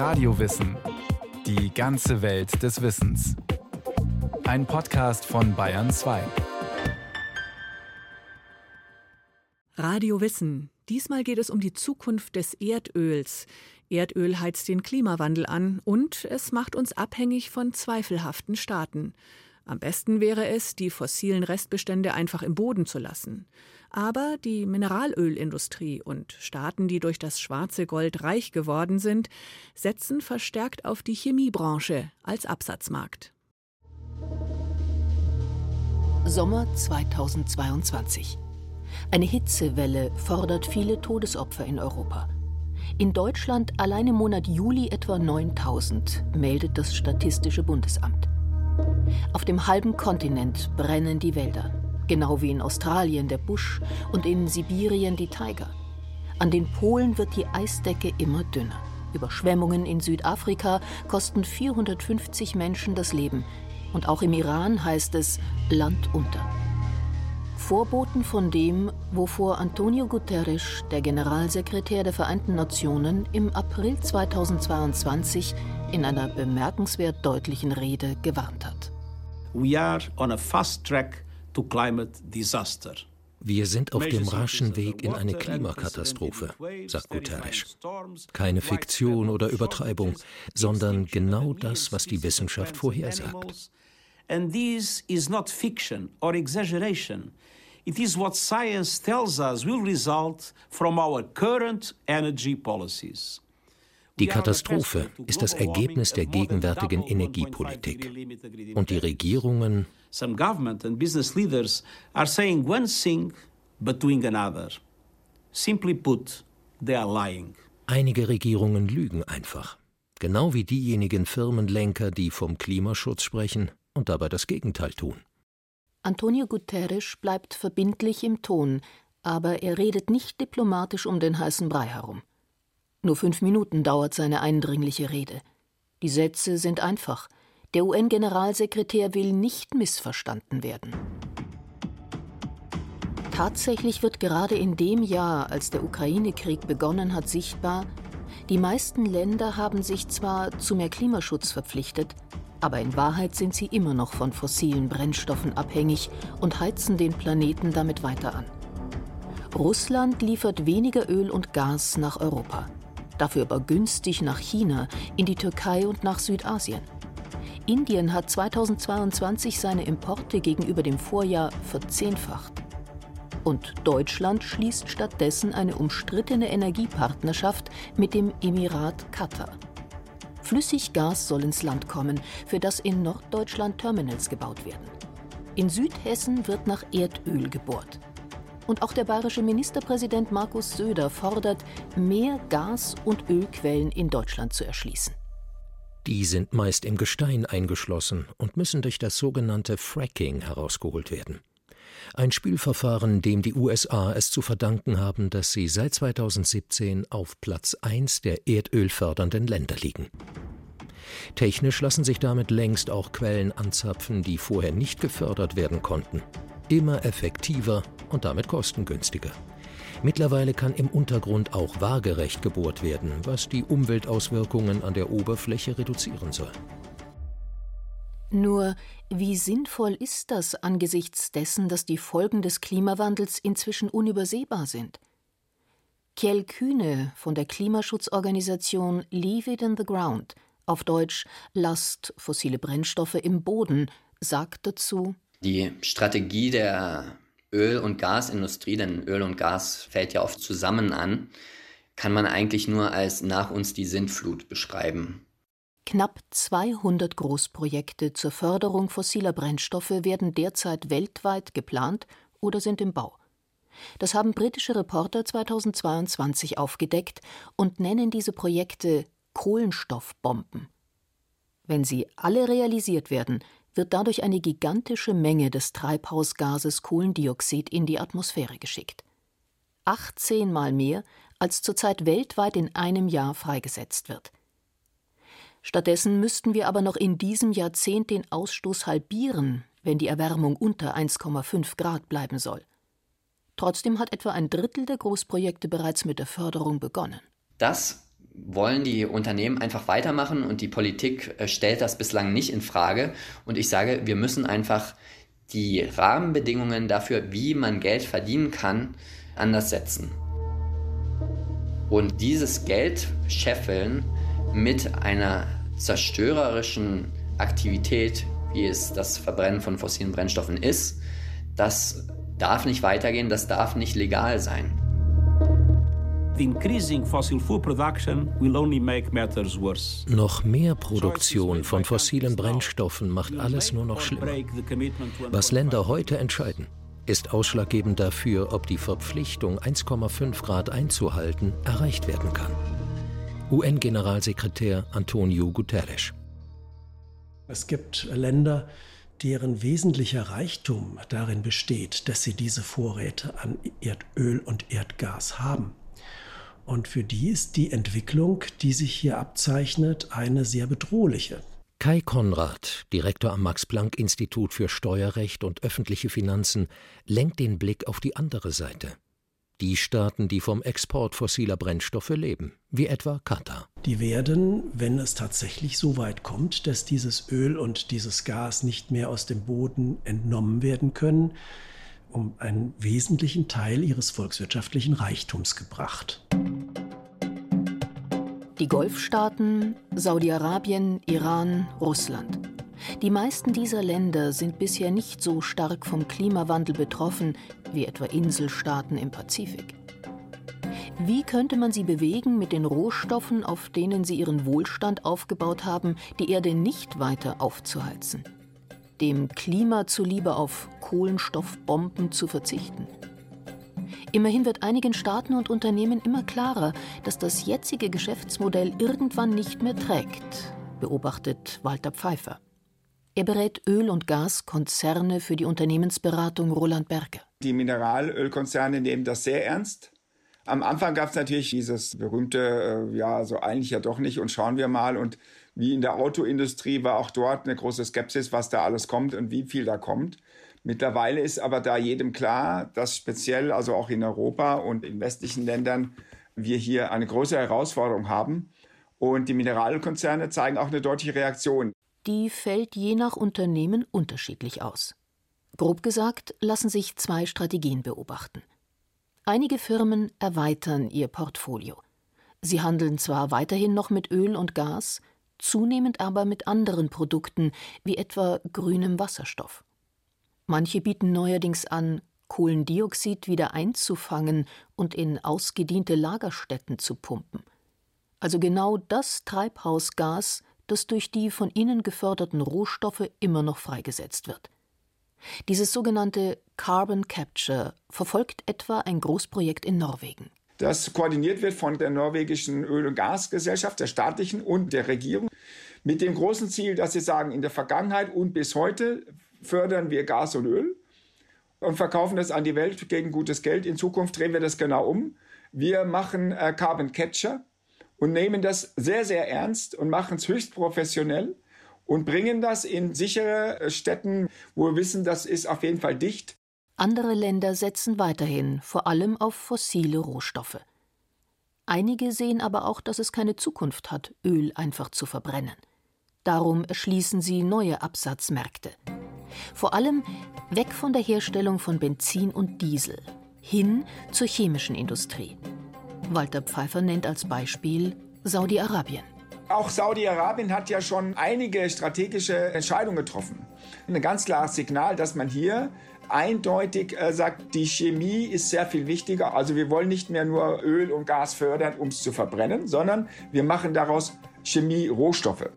Radiowissen. Die ganze Welt des Wissens. Ein Podcast von Bayern 2. Radio Wissen. Diesmal geht es um die Zukunft des Erdöls. Erdöl heizt den Klimawandel an und es macht uns abhängig von zweifelhaften Staaten. Am besten wäre es, die fossilen Restbestände einfach im Boden zu lassen. Aber die Mineralölindustrie und Staaten, die durch das schwarze Gold reich geworden sind, setzen verstärkt auf die Chemiebranche als Absatzmarkt. Sommer 2022. Eine Hitzewelle fordert viele Todesopfer in Europa. In Deutschland allein im Monat Juli etwa 9000, meldet das Statistische Bundesamt. Auf dem halben Kontinent brennen die Wälder, genau wie in Australien der Busch und in Sibirien die Tiger. An den Polen wird die Eisdecke immer dünner. Überschwemmungen in Südafrika kosten 450 Menschen das Leben. Und auch im Iran heißt es Land unter. Vorboten von dem, wovor Antonio Guterres, der Generalsekretär der Vereinten Nationen, im April 2022 in einer bemerkenswert deutlichen Rede gewarnt hat. We are on a fast track to climate disaster. Wir sind auf dem raschen Weg in eine Klimakatastrophe, sagt Guterres. Keine Fiktion oder Übertreibung, sondern genau das, was die Wissenschaft vorhersagt. And this is not fiction or exaggeration. It is what science tells us will result from our current energy policies. Die Katastrophe ist das Ergebnis der gegenwärtigen Energiepolitik. Und die Regierungen Some government and business leaders are saying one thing but doing another. Simply put, they are lying. Einige Regierungen lügen einfach. Genau wie diejenigen Firmenlenker, die vom Klimaschutz sprechen und dabei das Gegenteil tun. Antonio Guterres bleibt verbindlich im Ton, aber er redet nicht diplomatisch um den heißen Brei herum. Nur fünf Minuten dauert seine eindringliche Rede. Die Sätze sind einfach. Der UN-Generalsekretär will nicht missverstanden werden. Tatsächlich wird gerade in dem Jahr, als der Ukraine-Krieg begonnen hat, sichtbar, die meisten Länder haben sich zwar zu mehr Klimaschutz verpflichtet, aber in Wahrheit sind sie immer noch von fossilen Brennstoffen abhängig und heizen den Planeten damit weiter an. Russland liefert weniger Öl und Gas nach Europa dafür aber günstig nach China, in die Türkei und nach Südasien. Indien hat 2022 seine Importe gegenüber dem Vorjahr verzehnfacht. Und Deutschland schließt stattdessen eine umstrittene Energiepartnerschaft mit dem Emirat Katar. Flüssiggas soll ins Land kommen, für das in Norddeutschland Terminals gebaut werden. In Südhessen wird nach Erdöl gebohrt. Und auch der bayerische Ministerpräsident Markus Söder fordert, mehr Gas- und Ölquellen in Deutschland zu erschließen. Die sind meist im Gestein eingeschlossen und müssen durch das sogenannte Fracking herausgeholt werden. Ein Spielverfahren, dem die USA es zu verdanken haben, dass sie seit 2017 auf Platz 1 der erdölfördernden Länder liegen. Technisch lassen sich damit längst auch Quellen anzapfen, die vorher nicht gefördert werden konnten immer effektiver und damit kostengünstiger. Mittlerweile kann im Untergrund auch waagerecht gebohrt werden, was die Umweltauswirkungen an der Oberfläche reduzieren soll. Nur wie sinnvoll ist das angesichts dessen, dass die Folgen des Klimawandels inzwischen unübersehbar sind? Kjell Kühne von der Klimaschutzorganisation Leave It in the Ground, auf Deutsch Lasst fossile Brennstoffe im Boden, sagt dazu die Strategie der Öl- und Gasindustrie, denn Öl und Gas fällt ja oft zusammen an, kann man eigentlich nur als nach uns die Sintflut beschreiben. Knapp 200 Großprojekte zur Förderung fossiler Brennstoffe werden derzeit weltweit geplant oder sind im Bau. Das haben britische Reporter 2022 aufgedeckt und nennen diese Projekte Kohlenstoffbomben. Wenn sie alle realisiert werden, wird dadurch eine gigantische Menge des Treibhausgases Kohlendioxid in die Atmosphäre geschickt. 18 Mal mehr, als zurzeit weltweit in einem Jahr freigesetzt wird. Stattdessen müssten wir aber noch in diesem Jahrzehnt den Ausstoß halbieren, wenn die Erwärmung unter 1,5 Grad bleiben soll. Trotzdem hat etwa ein Drittel der Großprojekte bereits mit der Förderung begonnen. Das wollen die Unternehmen einfach weitermachen und die Politik äh, stellt das bislang nicht in Frage. Und ich sage, wir müssen einfach die Rahmenbedingungen dafür, wie man Geld verdienen kann, anders setzen. Und dieses Geld scheffeln mit einer zerstörerischen Aktivität, wie es das Verbrennen von fossilen Brennstoffen ist, das darf nicht weitergehen, das darf nicht legal sein. Noch mehr Produktion von fossilen Brennstoffen macht alles nur noch schlimmer. Was Länder heute entscheiden, ist ausschlaggebend dafür, ob die Verpflichtung, 1,5 Grad einzuhalten, erreicht werden kann. UN-Generalsekretär Antonio Guterres. Es gibt Länder, deren wesentlicher Reichtum darin besteht, dass sie diese Vorräte an Erdöl und Erdgas haben. Und für die ist die Entwicklung, die sich hier abzeichnet, eine sehr bedrohliche. Kai Konrad, Direktor am Max-Planck-Institut für Steuerrecht und öffentliche Finanzen, lenkt den Blick auf die andere Seite. Die Staaten, die vom Export fossiler Brennstoffe leben, wie etwa Katar. Die werden, wenn es tatsächlich so weit kommt, dass dieses Öl und dieses Gas nicht mehr aus dem Boden entnommen werden können, um einen wesentlichen Teil ihres volkswirtschaftlichen Reichtums gebracht. Die Golfstaaten, Saudi-Arabien, Iran, Russland. Die meisten dieser Länder sind bisher nicht so stark vom Klimawandel betroffen wie etwa Inselstaaten im Pazifik. Wie könnte man sie bewegen, mit den Rohstoffen, auf denen sie ihren Wohlstand aufgebaut haben, die Erde nicht weiter aufzuheizen? dem Klima zuliebe auf Kohlenstoffbomben zu verzichten. Immerhin wird einigen Staaten und Unternehmen immer klarer, dass das jetzige Geschäftsmodell irgendwann nicht mehr trägt, beobachtet Walter Pfeiffer. Er berät Öl- und Gaskonzerne für die Unternehmensberatung Roland Berger. Die Mineralölkonzerne nehmen das sehr ernst. Am Anfang gab es natürlich dieses berühmte, äh, ja, so eigentlich ja doch nicht und schauen wir mal und wie in der Autoindustrie war auch dort eine große Skepsis, was da alles kommt und wie viel da kommt. Mittlerweile ist aber da jedem klar, dass speziell, also auch in Europa und in westlichen Ländern, wir hier eine große Herausforderung haben. Und die Mineralkonzerne zeigen auch eine deutliche Reaktion. Die fällt je nach Unternehmen unterschiedlich aus. Grob gesagt lassen sich zwei Strategien beobachten. Einige Firmen erweitern ihr Portfolio. Sie handeln zwar weiterhin noch mit Öl und Gas, zunehmend aber mit anderen Produkten, wie etwa grünem Wasserstoff. Manche bieten neuerdings an, Kohlendioxid wieder einzufangen und in ausgediente Lagerstätten zu pumpen. Also genau das Treibhausgas, das durch die von ihnen geförderten Rohstoffe immer noch freigesetzt wird. Dieses sogenannte Carbon Capture verfolgt etwa ein Großprojekt in Norwegen das koordiniert wird von der norwegischen Öl- und Gasgesellschaft, der staatlichen und der Regierung, mit dem großen Ziel, dass sie sagen, in der Vergangenheit und bis heute fördern wir Gas und Öl und verkaufen das an die Welt gegen gutes Geld. In Zukunft drehen wir das genau um. Wir machen äh, Carbon Catcher und nehmen das sehr, sehr ernst und machen es höchst professionell und bringen das in sichere äh, Städten, wo wir wissen, das ist auf jeden Fall dicht. Andere Länder setzen weiterhin vor allem auf fossile Rohstoffe. Einige sehen aber auch, dass es keine Zukunft hat, Öl einfach zu verbrennen. Darum erschließen sie neue Absatzmärkte. Vor allem weg von der Herstellung von Benzin und Diesel, hin zur chemischen Industrie. Walter Pfeiffer nennt als Beispiel Saudi-Arabien. Auch Saudi-Arabien hat ja schon einige strategische Entscheidungen getroffen. Ein ganz klares Signal, dass man hier eindeutig äh, sagt, die Chemie ist sehr viel wichtiger. Also wir wollen nicht mehr nur Öl und Gas fördern, um es zu verbrennen, sondern wir machen daraus Chemie-Rohstoffe.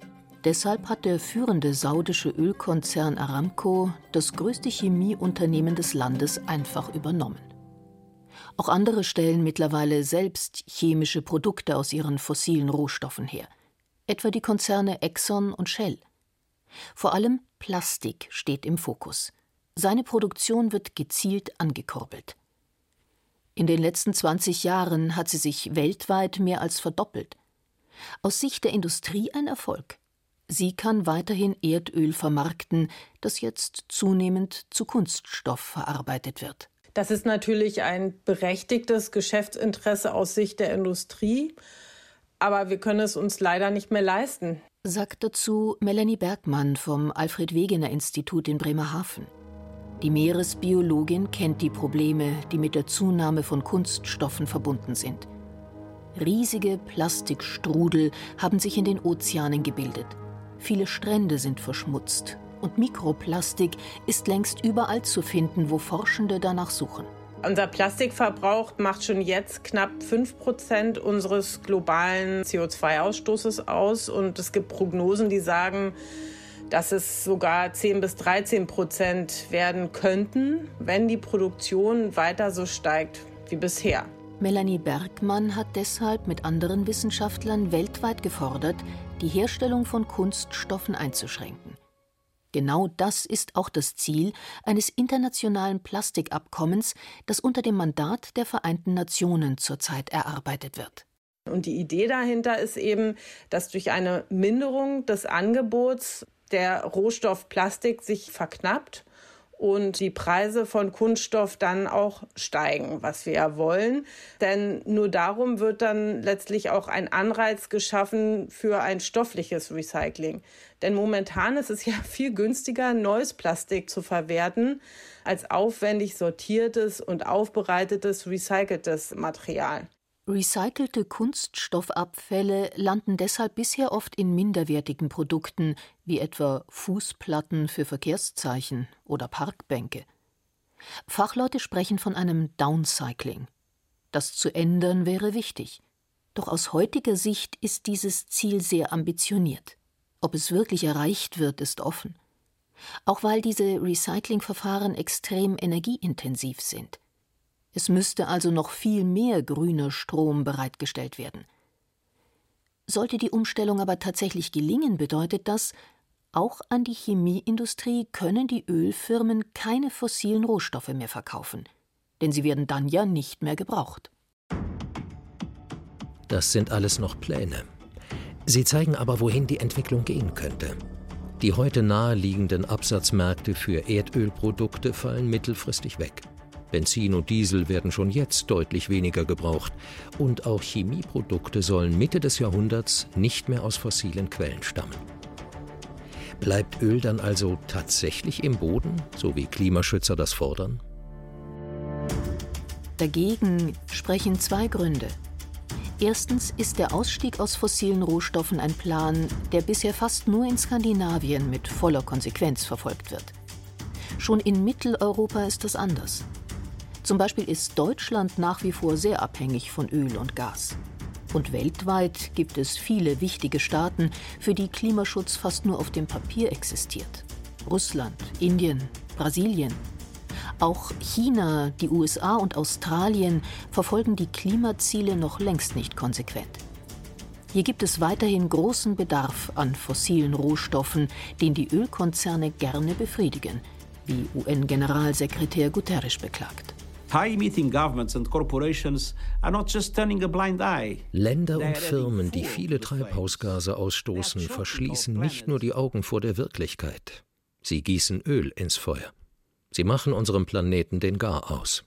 Deshalb hat der führende saudische Ölkonzern Aramco das größte Chemieunternehmen des Landes einfach übernommen. Auch andere stellen mittlerweile selbst chemische Produkte aus ihren fossilen Rohstoffen her, etwa die Konzerne Exxon und Shell. Vor allem Plastik steht im Fokus. Seine Produktion wird gezielt angekurbelt. In den letzten 20 Jahren hat sie sich weltweit mehr als verdoppelt. Aus Sicht der Industrie ein Erfolg. Sie kann weiterhin Erdöl vermarkten, das jetzt zunehmend zu Kunststoff verarbeitet wird. Das ist natürlich ein berechtigtes Geschäftsinteresse aus Sicht der Industrie. aber wir können es uns leider nicht mehr leisten. Sagt dazu Melanie Bergmann vom Alfred Wegener Institut in Bremerhaven. Die Meeresbiologin kennt die Probleme, die mit der Zunahme von Kunststoffen verbunden sind. Riesige Plastikstrudel haben sich in den Ozeanen gebildet. Viele Strände sind verschmutzt und Mikroplastik ist längst überall zu finden, wo Forschende danach suchen. Unser Plastikverbrauch macht schon jetzt knapp 5% unseres globalen CO2-Ausstoßes aus. Und es gibt Prognosen, die sagen, dass es sogar 10 bis 13 Prozent werden könnten, wenn die Produktion weiter so steigt wie bisher. Melanie Bergmann hat deshalb mit anderen Wissenschaftlern weltweit gefordert, die Herstellung von Kunststoffen einzuschränken. Genau das ist auch das Ziel eines internationalen Plastikabkommens, das unter dem Mandat der Vereinten Nationen zurzeit erarbeitet wird. Und die Idee dahinter ist eben, dass durch eine Minderung des Angebots der Rohstoff Plastik sich verknappt und die Preise von Kunststoff dann auch steigen, was wir ja wollen. Denn nur darum wird dann letztlich auch ein Anreiz geschaffen für ein stoffliches Recycling. Denn momentan ist es ja viel günstiger, neues Plastik zu verwerten, als aufwendig sortiertes und aufbereitetes recyceltes Material. Recycelte Kunststoffabfälle landen deshalb bisher oft in minderwertigen Produkten, wie etwa Fußplatten für Verkehrszeichen oder Parkbänke. Fachleute sprechen von einem Downcycling. Das zu ändern wäre wichtig. Doch aus heutiger Sicht ist dieses Ziel sehr ambitioniert. Ob es wirklich erreicht wird, ist offen. Auch weil diese Recyclingverfahren extrem energieintensiv sind. Es müsste also noch viel mehr grüner Strom bereitgestellt werden. Sollte die Umstellung aber tatsächlich gelingen, bedeutet das, auch an die Chemieindustrie können die Ölfirmen keine fossilen Rohstoffe mehr verkaufen, denn sie werden dann ja nicht mehr gebraucht. Das sind alles noch Pläne. Sie zeigen aber, wohin die Entwicklung gehen könnte. Die heute naheliegenden Absatzmärkte für Erdölprodukte fallen mittelfristig weg. Benzin und Diesel werden schon jetzt deutlich weniger gebraucht. Und auch Chemieprodukte sollen Mitte des Jahrhunderts nicht mehr aus fossilen Quellen stammen. Bleibt Öl dann also tatsächlich im Boden, so wie Klimaschützer das fordern? Dagegen sprechen zwei Gründe. Erstens ist der Ausstieg aus fossilen Rohstoffen ein Plan, der bisher fast nur in Skandinavien mit voller Konsequenz verfolgt wird. Schon in Mitteleuropa ist das anders. Zum Beispiel ist Deutschland nach wie vor sehr abhängig von Öl und Gas. Und weltweit gibt es viele wichtige Staaten, für die Klimaschutz fast nur auf dem Papier existiert. Russland, Indien, Brasilien. Auch China, die USA und Australien verfolgen die Klimaziele noch längst nicht konsequent. Hier gibt es weiterhin großen Bedarf an fossilen Rohstoffen, den die Ölkonzerne gerne befriedigen, wie UN-Generalsekretär Guterres beklagt. Länder und Firmen, die viele Treibhausgase ausstoßen, verschließen nicht nur die Augen vor der Wirklichkeit. Sie gießen Öl ins Feuer. Sie machen unserem Planeten den Gar aus.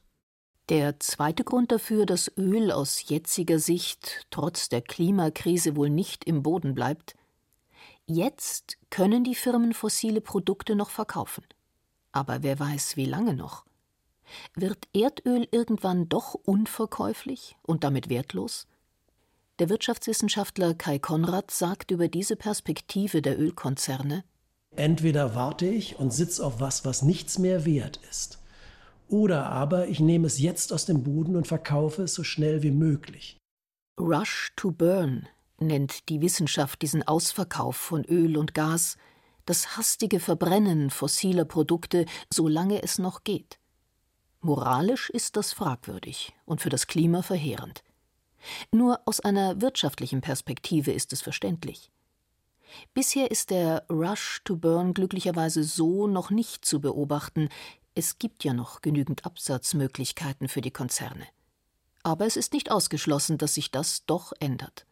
Der zweite Grund dafür, dass Öl aus jetziger Sicht trotz der Klimakrise wohl nicht im Boden bleibt, jetzt können die Firmen fossile Produkte noch verkaufen. Aber wer weiß, wie lange noch? Wird Erdöl irgendwann doch unverkäuflich und damit wertlos? Der Wirtschaftswissenschaftler Kai Konrad sagt über diese Perspektive der Ölkonzerne Entweder warte ich und sitze auf was, was nichts mehr wert ist, oder aber ich nehme es jetzt aus dem Boden und verkaufe es so schnell wie möglich. Rush to Burn nennt die Wissenschaft diesen Ausverkauf von Öl und Gas, das hastige Verbrennen fossiler Produkte, solange es noch geht. Moralisch ist das fragwürdig und für das Klima verheerend. Nur aus einer wirtschaftlichen Perspektive ist es verständlich. Bisher ist der Rush to Burn glücklicherweise so noch nicht zu beobachten. Es gibt ja noch genügend Absatzmöglichkeiten für die Konzerne. Aber es ist nicht ausgeschlossen, dass sich das doch ändert.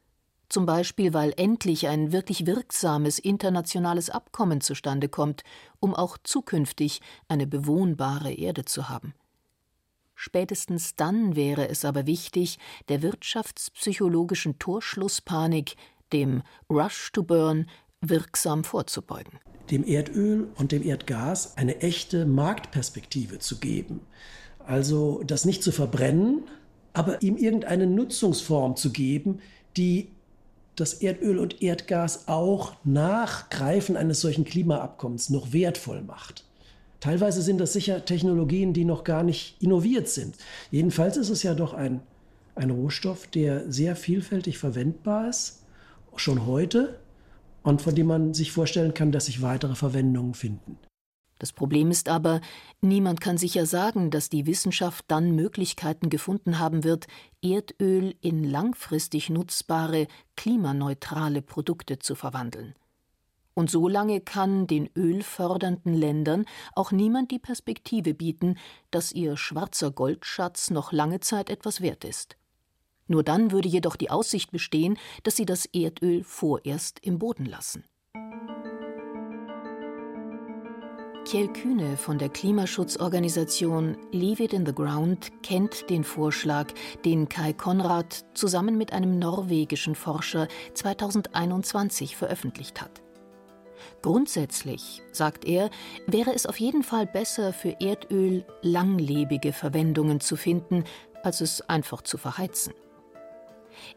Zum Beispiel, weil endlich ein wirklich wirksames internationales Abkommen zustande kommt, um auch zukünftig eine bewohnbare Erde zu haben. Spätestens dann wäre es aber wichtig, der wirtschaftspsychologischen Torschlusspanik, dem Rush to Burn, wirksam vorzubeugen. Dem Erdöl und dem Erdgas eine echte Marktperspektive zu geben. Also das nicht zu verbrennen, aber ihm irgendeine Nutzungsform zu geben, die das Erdöl und Erdgas auch nach Greifen eines solchen Klimaabkommens noch wertvoll macht. Teilweise sind das sicher Technologien, die noch gar nicht innoviert sind. Jedenfalls ist es ja doch ein, ein Rohstoff, der sehr vielfältig verwendbar ist, schon heute, und von dem man sich vorstellen kann, dass sich weitere Verwendungen finden. Das Problem ist aber, niemand kann sicher sagen, dass die Wissenschaft dann Möglichkeiten gefunden haben wird, Erdöl in langfristig nutzbare, klimaneutrale Produkte zu verwandeln. Und so lange kann den ölfördernden Ländern auch niemand die Perspektive bieten, dass ihr schwarzer Goldschatz noch lange Zeit etwas wert ist. Nur dann würde jedoch die Aussicht bestehen, dass sie das Erdöl vorerst im Boden lassen. Kjell Kühne von der Klimaschutzorganisation Leave It in the Ground kennt den Vorschlag, den Kai Konrad zusammen mit einem norwegischen Forscher 2021 veröffentlicht hat. Grundsätzlich, sagt er, wäre es auf jeden Fall besser für Erdöl langlebige Verwendungen zu finden, als es einfach zu verheizen.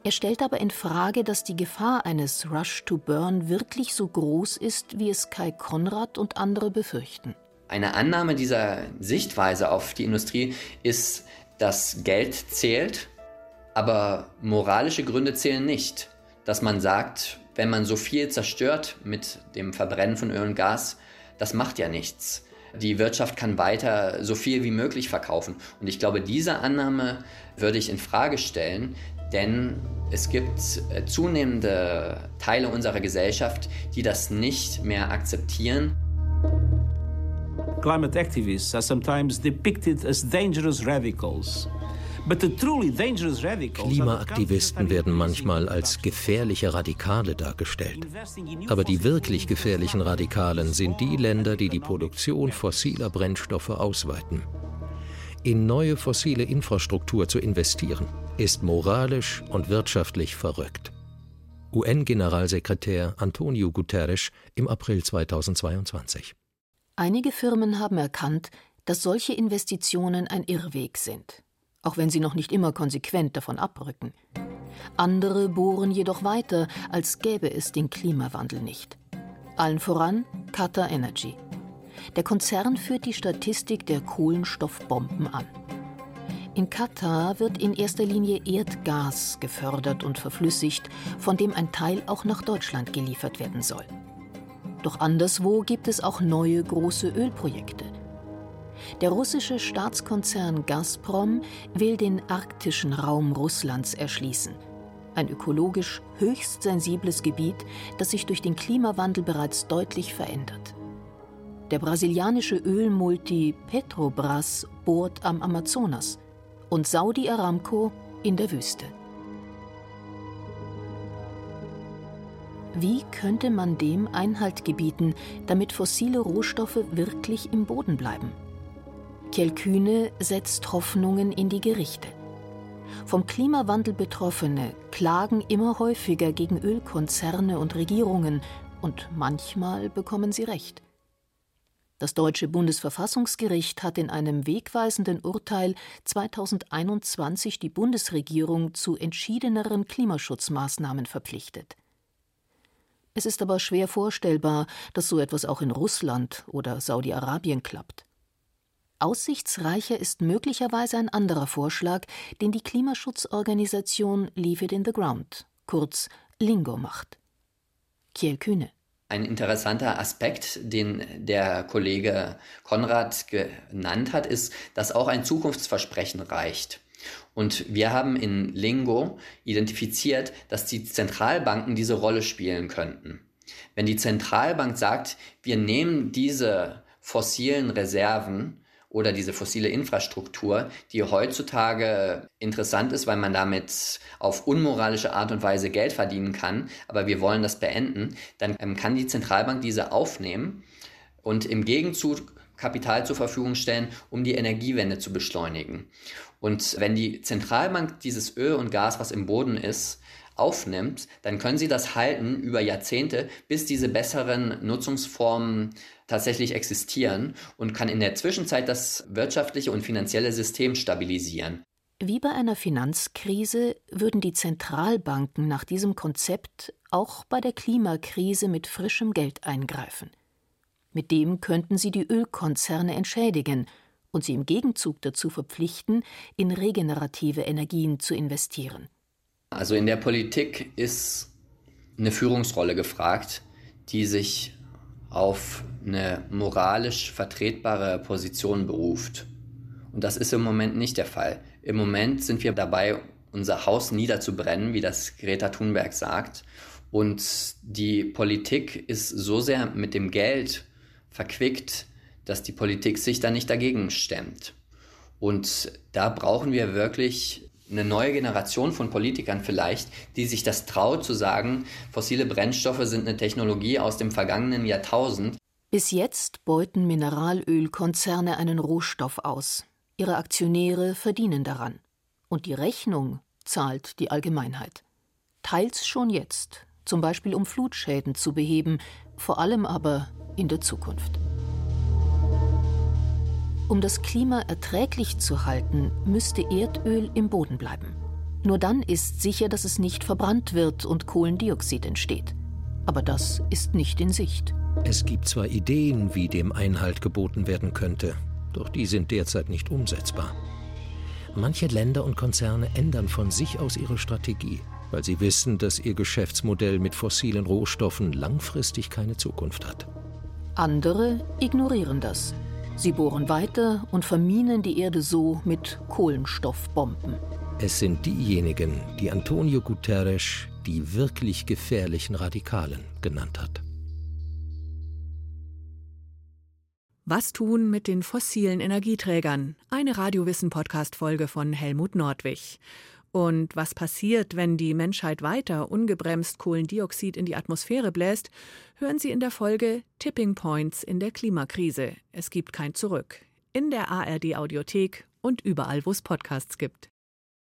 Er stellt aber in Frage, dass die Gefahr eines Rush to Burn wirklich so groß ist, wie es Kai Konrad und andere befürchten. Eine Annahme dieser Sichtweise auf die Industrie ist, dass Geld zählt, aber moralische Gründe zählen nicht. Dass man sagt, wenn man so viel zerstört mit dem Verbrennen von Öl und Gas, das macht ja nichts. Die Wirtschaft kann weiter so viel wie möglich verkaufen. Und ich glaube, diese Annahme würde ich in Frage stellen, denn es gibt äh, zunehmende Teile unserer Gesellschaft, die das nicht mehr akzeptieren. Climate activists are sometimes depicted as dangerous radicals. Klimaaktivisten werden manchmal als gefährliche Radikale dargestellt. Aber die wirklich gefährlichen Radikalen sind die Länder, die die Produktion fossiler Brennstoffe ausweiten. In neue fossile Infrastruktur zu investieren, ist moralisch und wirtschaftlich verrückt. UN-Generalsekretär Antonio Guterres im April 2022. Einige Firmen haben erkannt, dass solche Investitionen ein Irrweg sind, auch wenn sie noch nicht immer konsequent davon abrücken. Andere bohren jedoch weiter, als gäbe es den Klimawandel nicht. Allen voran Qatar Energy. Der Konzern führt die Statistik der Kohlenstoffbomben an. In Katar wird in erster Linie Erdgas gefördert und verflüssigt, von dem ein Teil auch nach Deutschland geliefert werden soll. Doch anderswo gibt es auch neue große Ölprojekte. Der russische Staatskonzern Gazprom will den arktischen Raum Russlands erschließen. Ein ökologisch höchst sensibles Gebiet, das sich durch den Klimawandel bereits deutlich verändert. Der brasilianische Ölmulti Petrobras bohrt am Amazonas und Saudi Aramco in der Wüste. Wie könnte man dem Einhalt gebieten, damit fossile Rohstoffe wirklich im Boden bleiben? Kelkühne setzt Hoffnungen in die Gerichte. Vom Klimawandel Betroffene klagen immer häufiger gegen Ölkonzerne und Regierungen, und manchmal bekommen sie recht. Das deutsche Bundesverfassungsgericht hat in einem wegweisenden Urteil 2021 die Bundesregierung zu entschiedeneren Klimaschutzmaßnahmen verpflichtet. Es ist aber schwer vorstellbar, dass so etwas auch in Russland oder Saudi-Arabien klappt. Aussichtsreicher ist möglicherweise ein anderer Vorschlag, den die Klimaschutzorganisation Leave It in the Ground, kurz Lingo macht. Kiel Kühne ein interessanter Aspekt, den der Kollege Konrad genannt hat, ist, dass auch ein Zukunftsversprechen reicht. Und wir haben in Lingo identifiziert, dass die Zentralbanken diese Rolle spielen könnten. Wenn die Zentralbank sagt, wir nehmen diese fossilen Reserven oder diese fossile Infrastruktur, die heutzutage interessant ist, weil man damit auf unmoralische Art und Weise Geld verdienen kann, aber wir wollen das beenden, dann ähm, kann die Zentralbank diese aufnehmen und im Gegenzug Kapital zur Verfügung stellen, um die Energiewende zu beschleunigen. Und wenn die Zentralbank dieses Öl und Gas, was im Boden ist, aufnimmt, dann können sie das halten über Jahrzehnte, bis diese besseren Nutzungsformen tatsächlich existieren und kann in der Zwischenzeit das wirtschaftliche und finanzielle System stabilisieren. Wie bei einer Finanzkrise würden die Zentralbanken nach diesem Konzept auch bei der Klimakrise mit frischem Geld eingreifen. Mit dem könnten sie die Ölkonzerne entschädigen und sie im Gegenzug dazu verpflichten, in regenerative Energien zu investieren. Also in der Politik ist eine Führungsrolle gefragt, die sich auf eine moralisch vertretbare Position beruft. Und das ist im Moment nicht der Fall. Im Moment sind wir dabei, unser Haus niederzubrennen, wie das Greta Thunberg sagt. Und die Politik ist so sehr mit dem Geld verquickt, dass die Politik sich da nicht dagegen stemmt. Und da brauchen wir wirklich eine neue Generation von Politikern vielleicht, die sich das traut zu sagen, fossile Brennstoffe sind eine Technologie aus dem vergangenen Jahrtausend. Bis jetzt beuten Mineralölkonzerne einen Rohstoff aus. Ihre Aktionäre verdienen daran. Und die Rechnung zahlt die Allgemeinheit. Teils schon jetzt, zum Beispiel um Flutschäden zu beheben, vor allem aber in der Zukunft. Um das Klima erträglich zu halten, müsste Erdöl im Boden bleiben. Nur dann ist sicher, dass es nicht verbrannt wird und Kohlendioxid entsteht. Aber das ist nicht in Sicht. Es gibt zwar Ideen, wie dem Einhalt geboten werden könnte, doch die sind derzeit nicht umsetzbar. Manche Länder und Konzerne ändern von sich aus ihre Strategie, weil sie wissen, dass ihr Geschäftsmodell mit fossilen Rohstoffen langfristig keine Zukunft hat. Andere ignorieren das Sie bohren weiter und verminen die Erde so mit Kohlenstoffbomben. Es sind diejenigen, die Antonio Guterres die wirklich gefährlichen Radikalen genannt hat. Was tun mit den fossilen Energieträgern? Eine Radiowissen-Podcast-Folge von Helmut Nordwig. Und was passiert, wenn die Menschheit weiter ungebremst Kohlendioxid in die Atmosphäre bläst, hören Sie in der Folge Tipping Points in der Klimakrise. Es gibt kein Zurück. In der ARD Audiothek und überall, wo es Podcasts gibt.